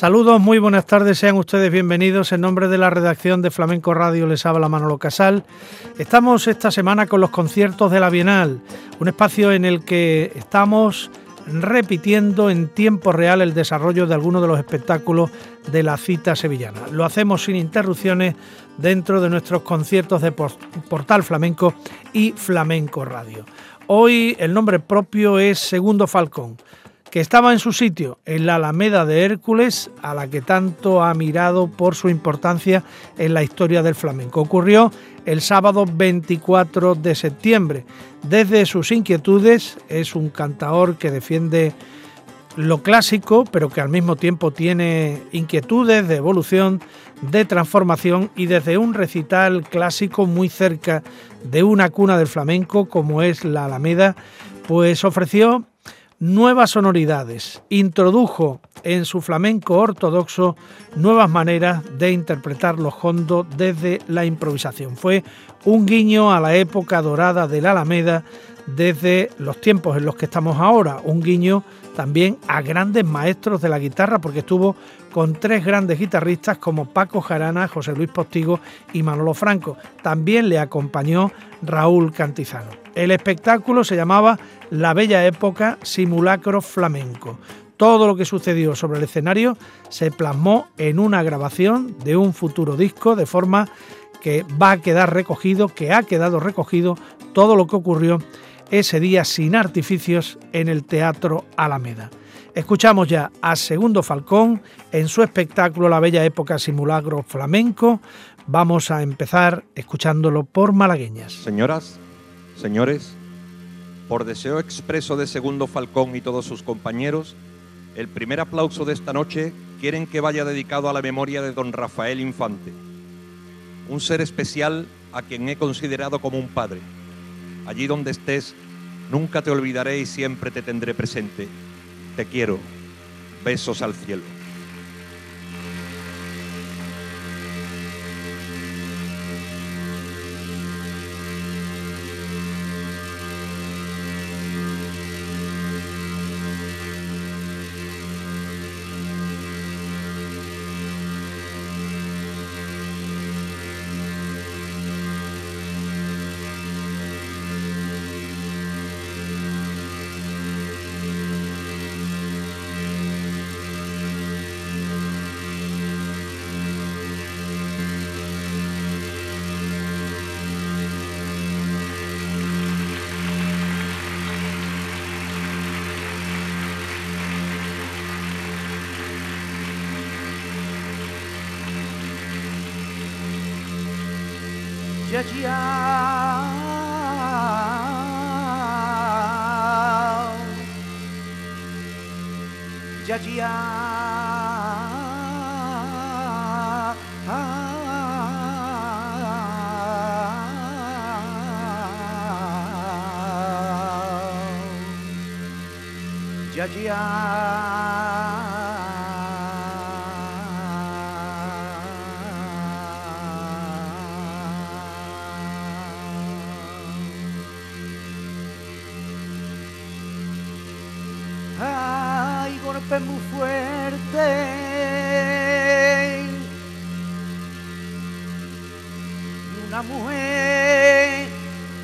Saludos, muy buenas tardes, sean ustedes bienvenidos. En nombre de la redacción de Flamenco Radio les habla Manolo Casal. Estamos esta semana con los conciertos de la Bienal, un espacio en el que estamos repitiendo en tiempo real el desarrollo de algunos de los espectáculos de la cita sevillana. Lo hacemos sin interrupciones dentro de nuestros conciertos de Portal Flamenco y Flamenco Radio. Hoy el nombre propio es Segundo Falcón que estaba en su sitio, en la Alameda de Hércules, a la que tanto ha mirado por su importancia en la historia del flamenco. Ocurrió el sábado 24 de septiembre. Desde sus inquietudes es un cantaor que defiende lo clásico, pero que al mismo tiempo tiene inquietudes de evolución, de transformación y desde un recital clásico muy cerca de una cuna del flamenco como es la Alameda, pues ofreció nuevas sonoridades, introdujo en su flamenco ortodoxo nuevas maneras de interpretar los hondos desde la improvisación. Fue un guiño a la época dorada de la Alameda desde los tiempos en los que estamos ahora, un guiño también a grandes maestros de la guitarra, porque estuvo con tres grandes guitarristas como Paco Jarana, José Luis Postigo y Manolo Franco. También le acompañó Raúl Cantizano. El espectáculo se llamaba La Bella Época Simulacro Flamenco. Todo lo que sucedió sobre el escenario se plasmó en una grabación de un futuro disco de forma que va a quedar recogido, que ha quedado recogido todo lo que ocurrió ese día sin artificios en el Teatro Alameda. Escuchamos ya a Segundo Falcón en su espectáculo La Bella Época Simulacro Flamenco. Vamos a empezar escuchándolo por malagueñas. Señoras, señores, por deseo expreso de Segundo Falcón y todos sus compañeros, el primer aplauso de esta noche quieren que vaya dedicado a la memoria de don Rafael Infante, un ser especial a quien he considerado como un padre Allí donde estés, nunca te olvidaré y siempre te tendré presente. Te quiero. Besos al cielo. Ya ya muy fuerte. Una mujer,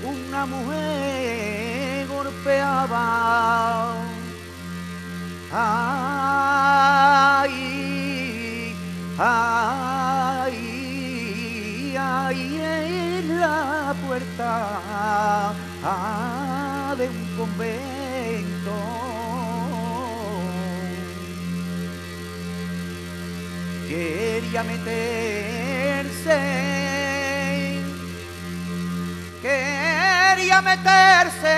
una mujer golpeaba. Ay, ay, ay, en la puerta de un convento. quería meterse, quería meterse.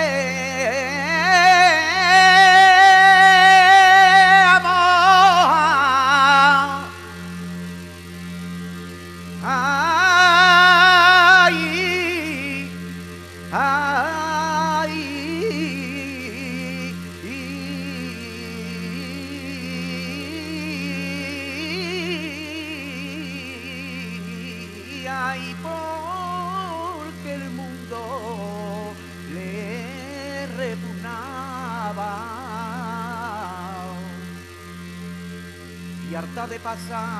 passar.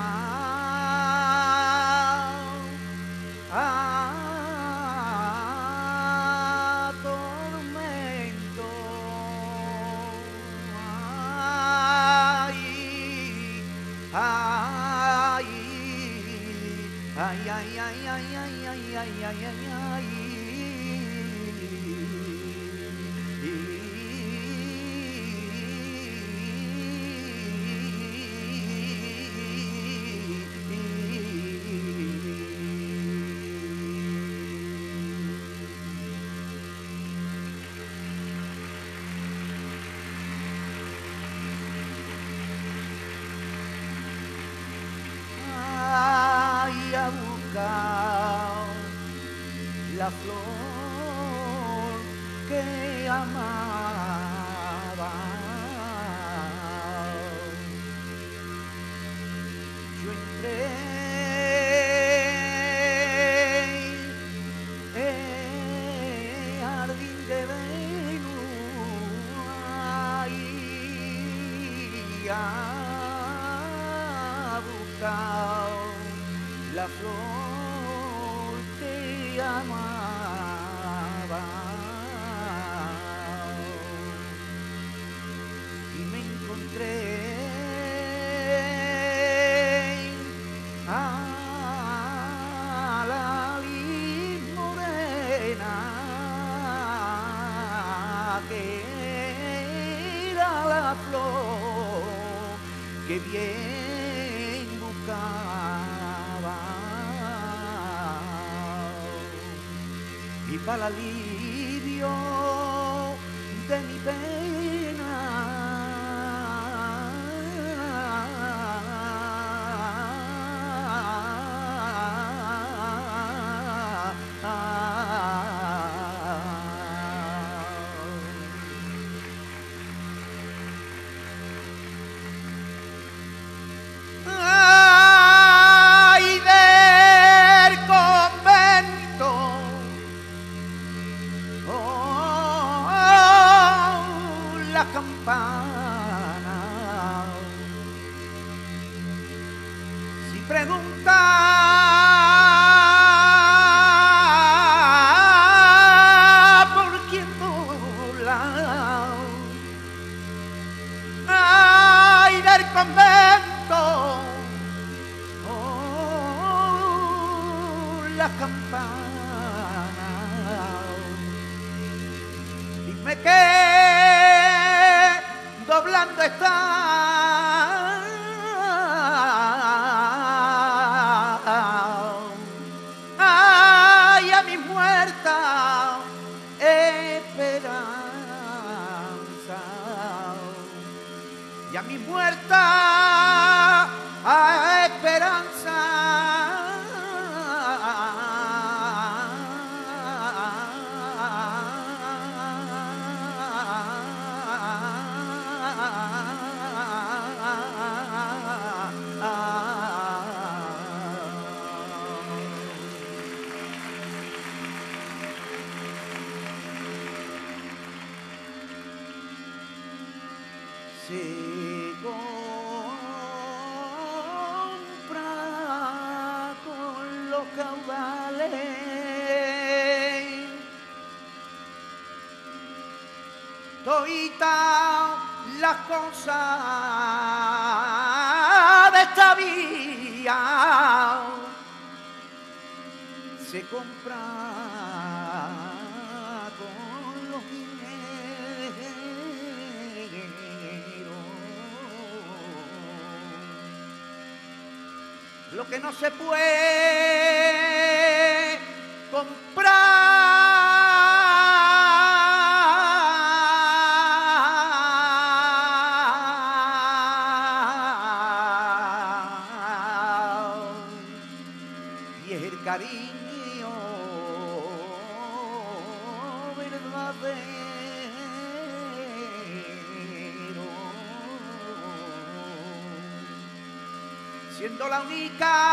come. no se puede comprar. Y es el cariño verdadero. siendo la única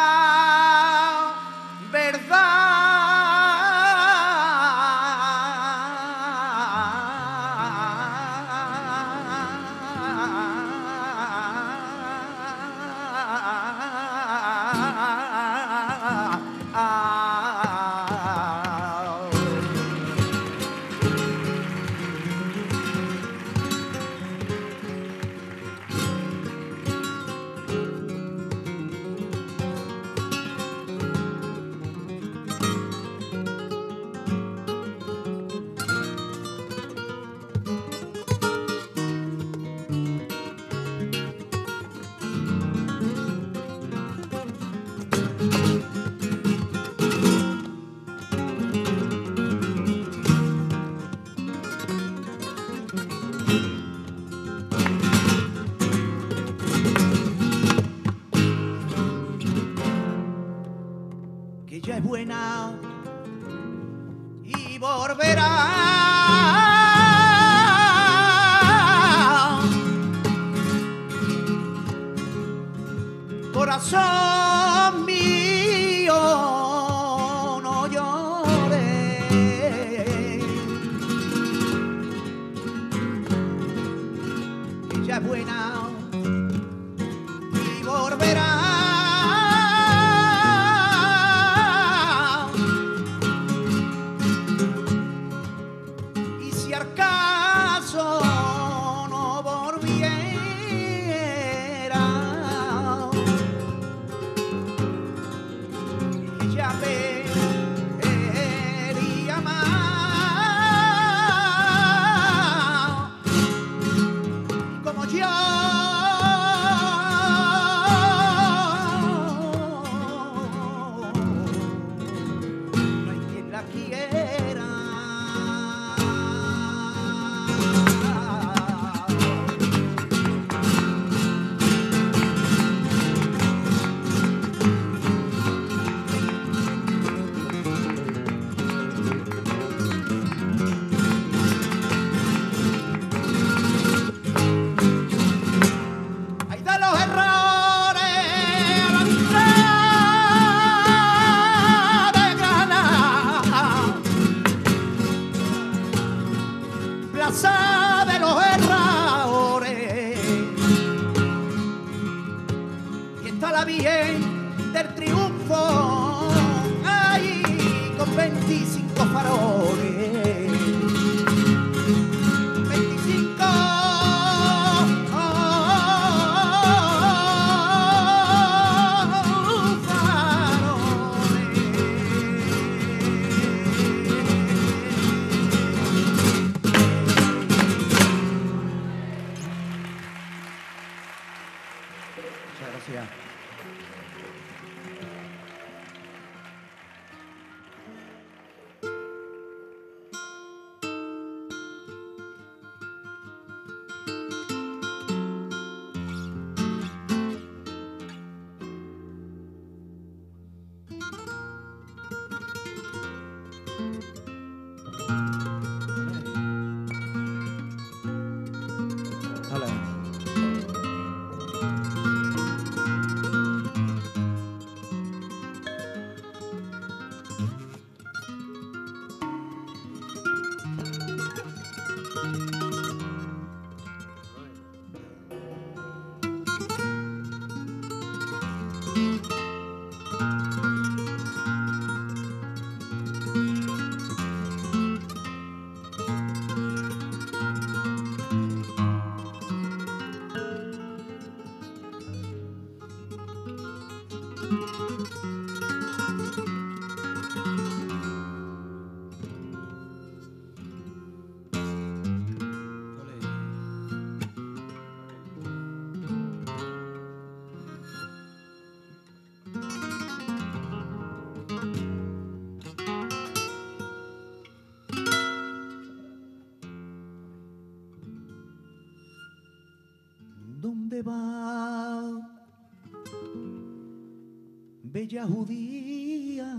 bella judía.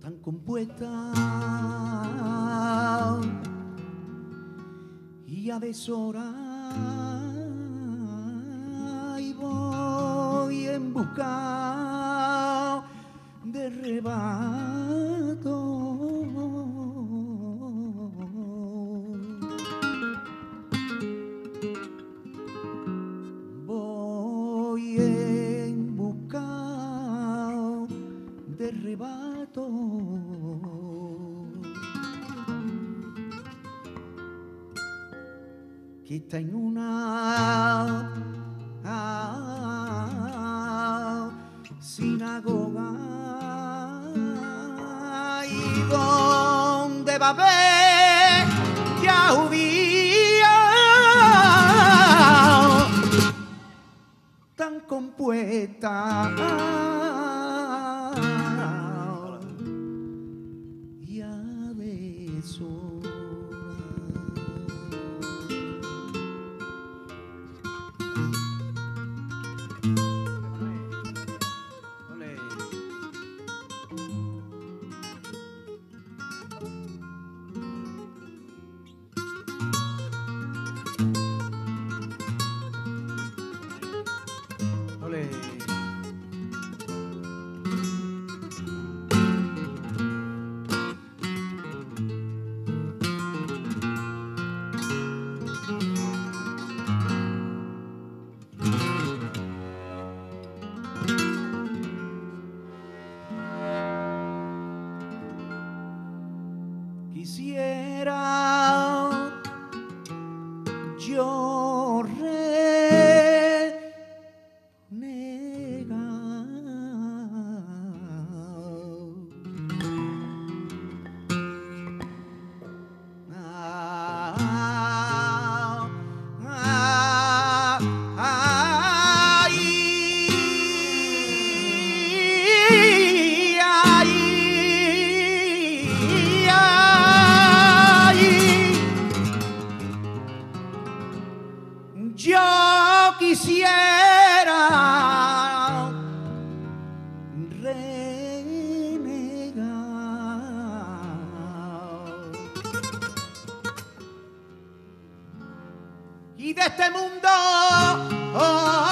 Tan compuesta y a deshora y voy en busca Tengo una ah, sinagoga y donde va a haber tan compuesta. Govinda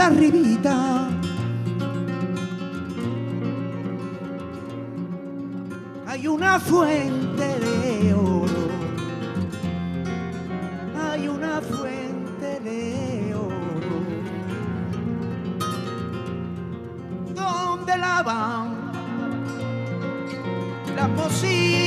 arribita, arribita. Hay una fuente de oro. Hay una fuente de oro. Donde lavan la poesía.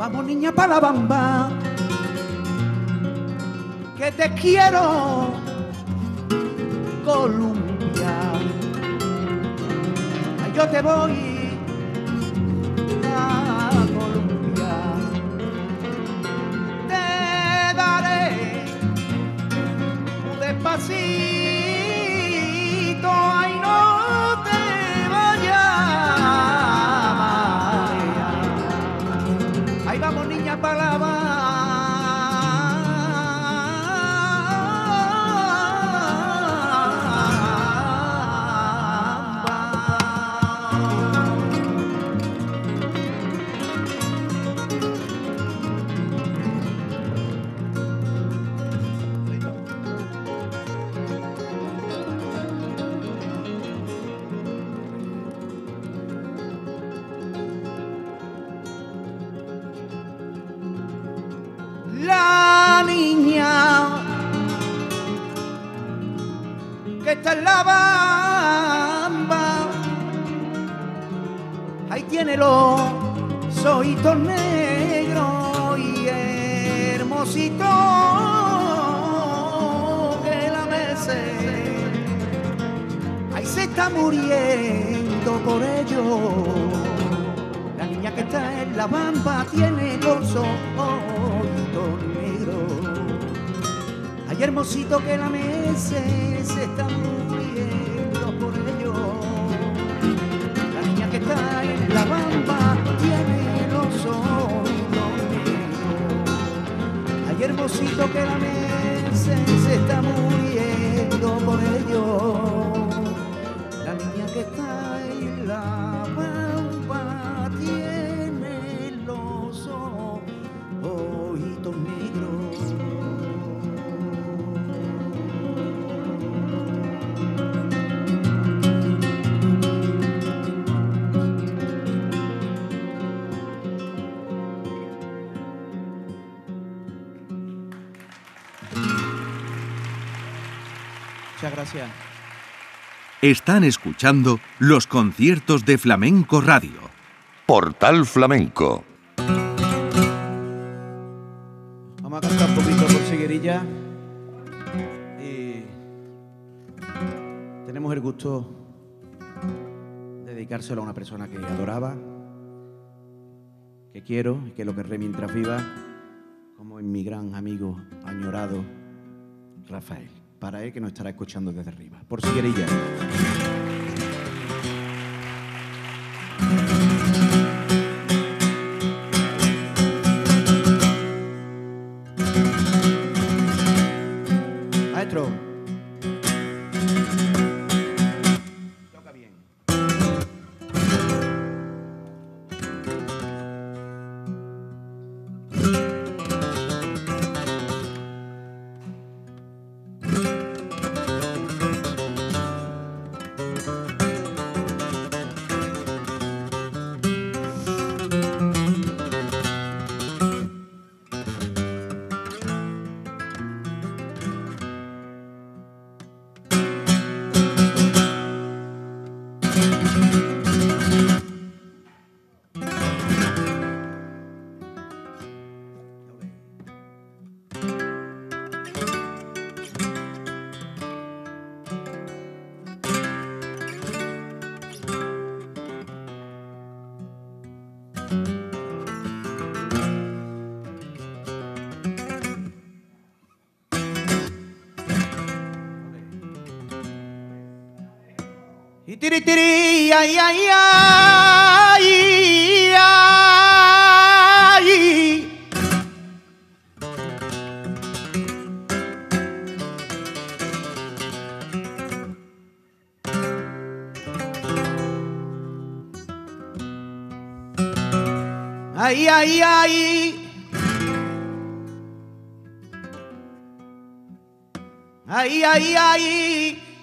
Vamos niña para la bamba. Te quiero, Colombia. Yo te voy. Hermosito que la merced, ahí se está muriendo por ello. La niña que está en la bamba tiene los ojitos negros. Ay, hermosito que la mesa se está muriendo Hermosito que la mesa se está muriendo por ello. Gracias. Están escuchando los conciertos de Flamenco Radio. Portal Flamenco. Vamos a cantar un poquito por Siguerilla. Y tenemos el gusto de dedicárselo a una persona que adoraba, que quiero y que lo querré mientras viva, como en mi gran amigo añorado Rafael. Para él que nos estará escuchando desde arriba. Por Siguerilla. Maestro. Tiri tiri, ay, ay, ay, ay. Ay, ay, ay. Ay, ay, ay.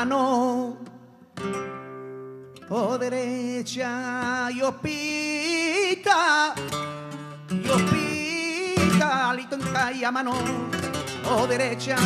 mano o derecha y hospital y hospitalito en calle mano o derecha.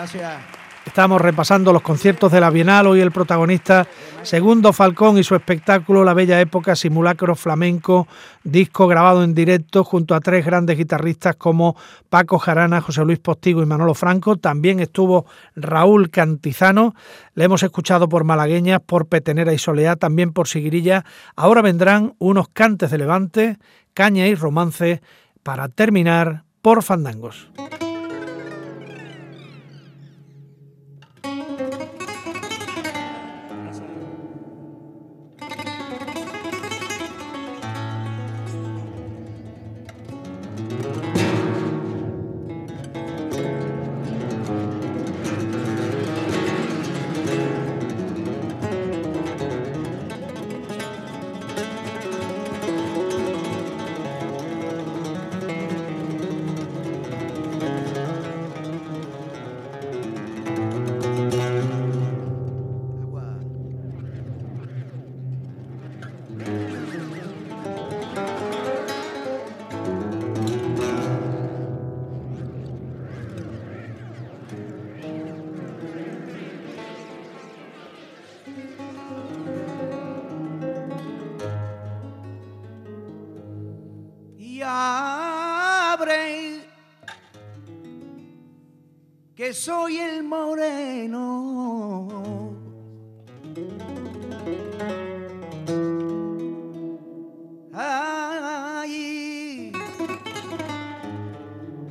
Gracias. Estamos repasando los conciertos de la Bienal. Hoy el protagonista, Segundo Falcón y su espectáculo La Bella Época, Simulacro Flamenco, disco grabado en directo junto a tres grandes guitarristas como Paco Jarana, José Luis Postigo y Manolo Franco. También estuvo Raúl Cantizano. Le hemos escuchado por Malagueñas, por Petenera y Soleá, también por Siguirilla. Ahora vendrán unos cantes de Levante, caña y romance para terminar por Fandangos. Soy el moreno. Ay,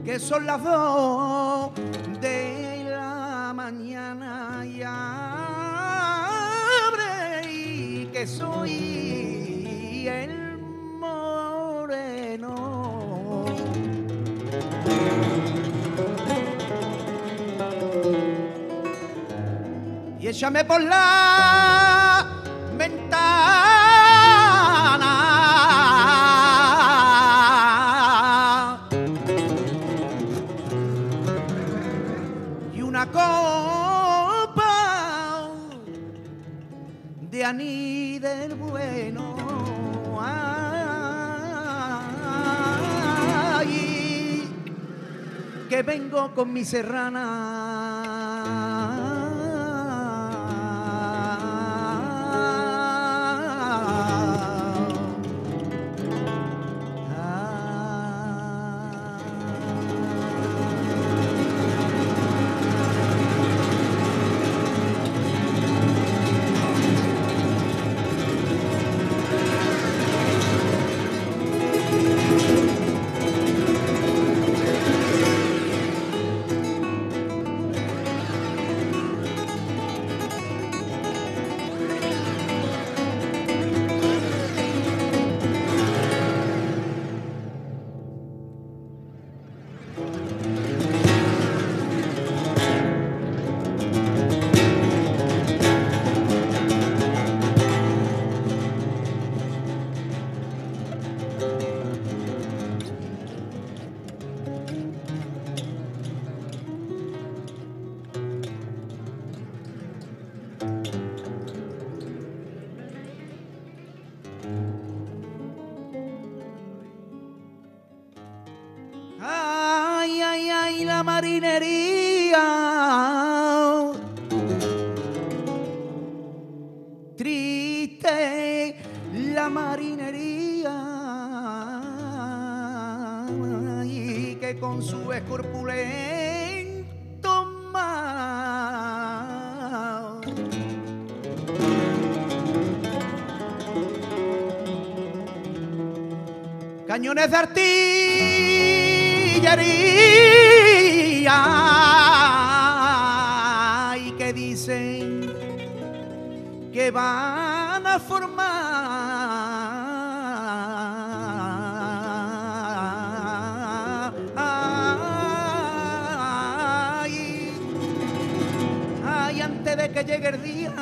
que son las dos de la mañana y abre que soy el Y échame por la ventana. Y una copa de aní del bueno. Que vengo con mi serrana. La marinería. Y que con su escorpulento mar cañones de artillería y que dicen que van a formar llegue el día,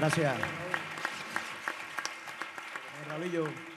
gracias. Raulillo.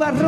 Arza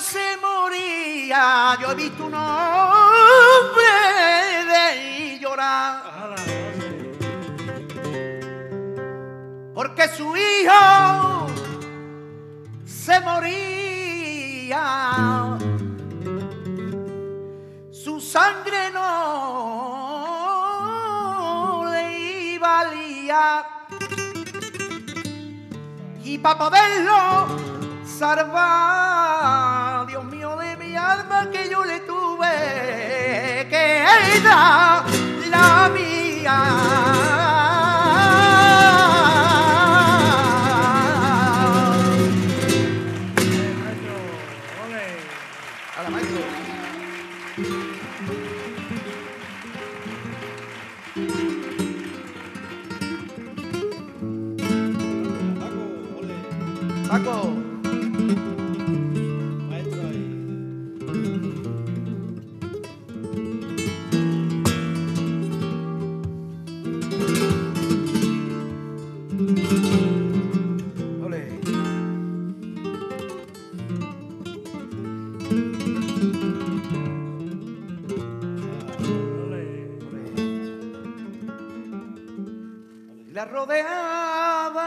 Se moría. Yo he visto un hombre de llorar. Porque su hijo se moría. Su sangre no le valía. Y para poderlo salvar, alma que yo le tuve que dar la mía. Rodeaba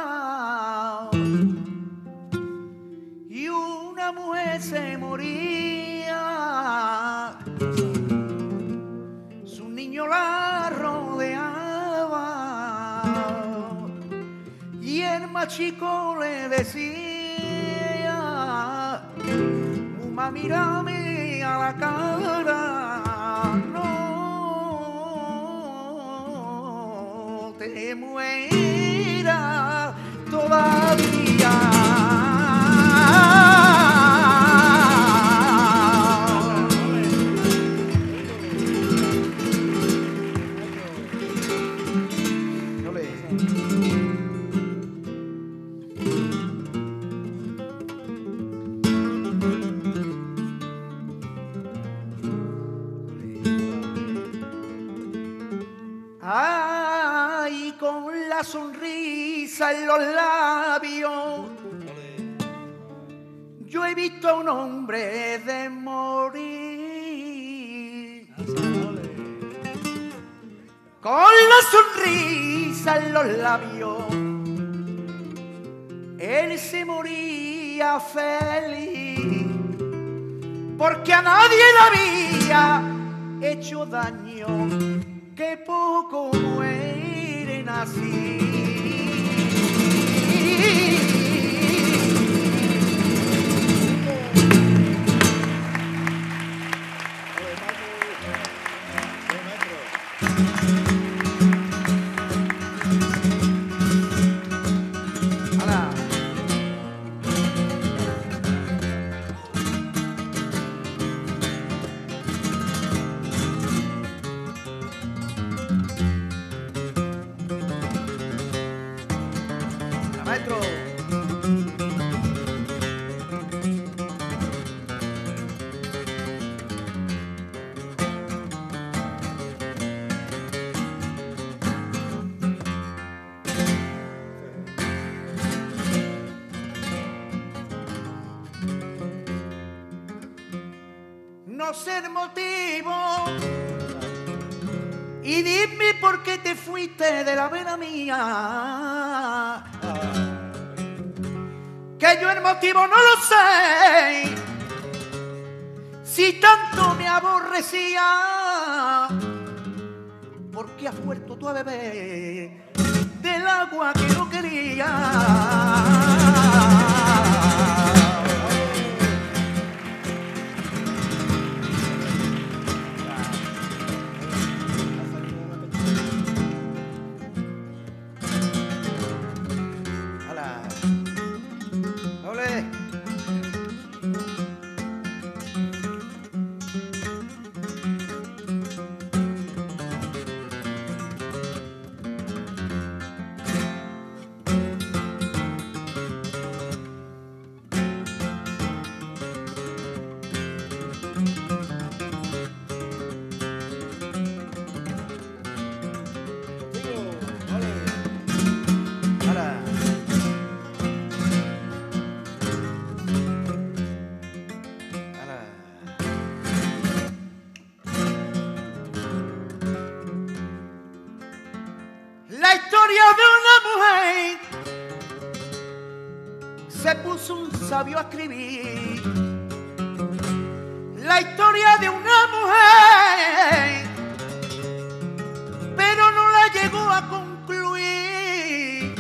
y una mujer se moría. Su niño la rodeaba y el más chico le decía, Muma, mírame a la cara. Muera todavía. Sonrisa en los labios. Yo he visto a un hombre de morir. Con la sonrisa en los labios. Él se moría feliz. Porque a nadie le había hecho daño. Que poco mueren nací. De la vena mía. Que yo el motivo no lo sé. Si tanto me aborrecía, ¿por qué has vuelto tú a beber del agua que no quería? A concluir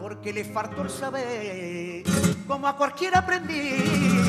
porque le faltó el saber como a cualquier aprendiz.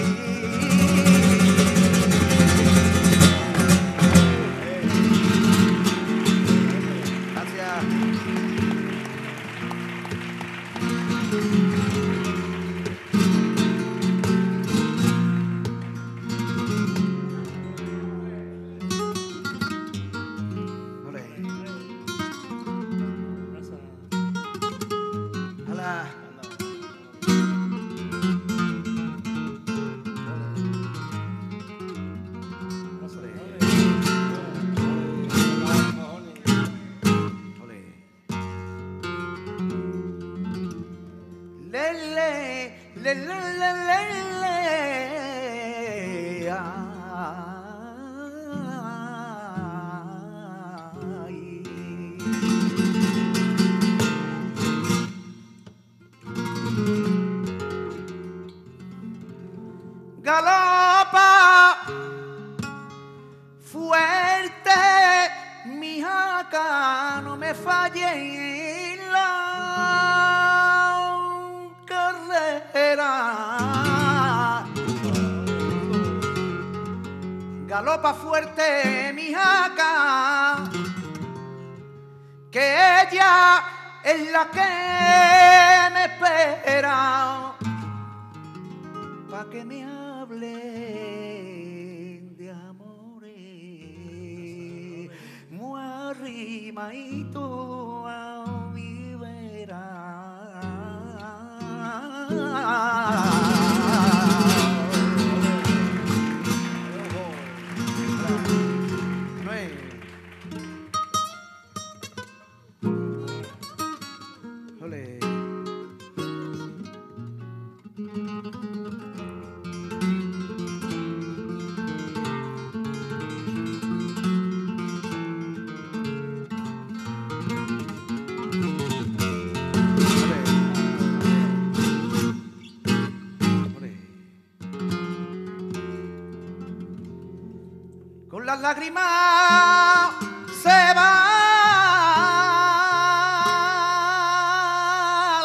Lágrimas se va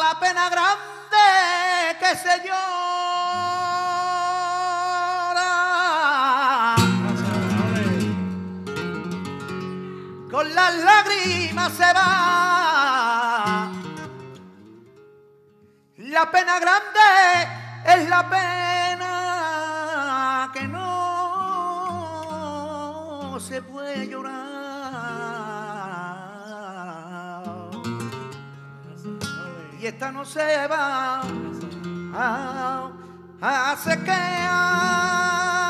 la pena grande que se llora. Con las lágrimas se va la pena grande esta no se va, hace que...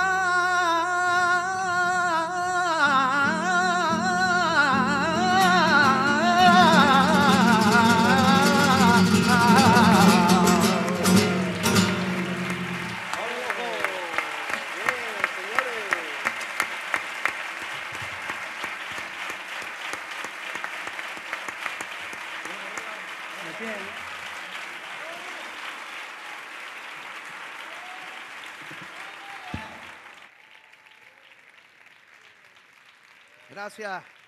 Gracias.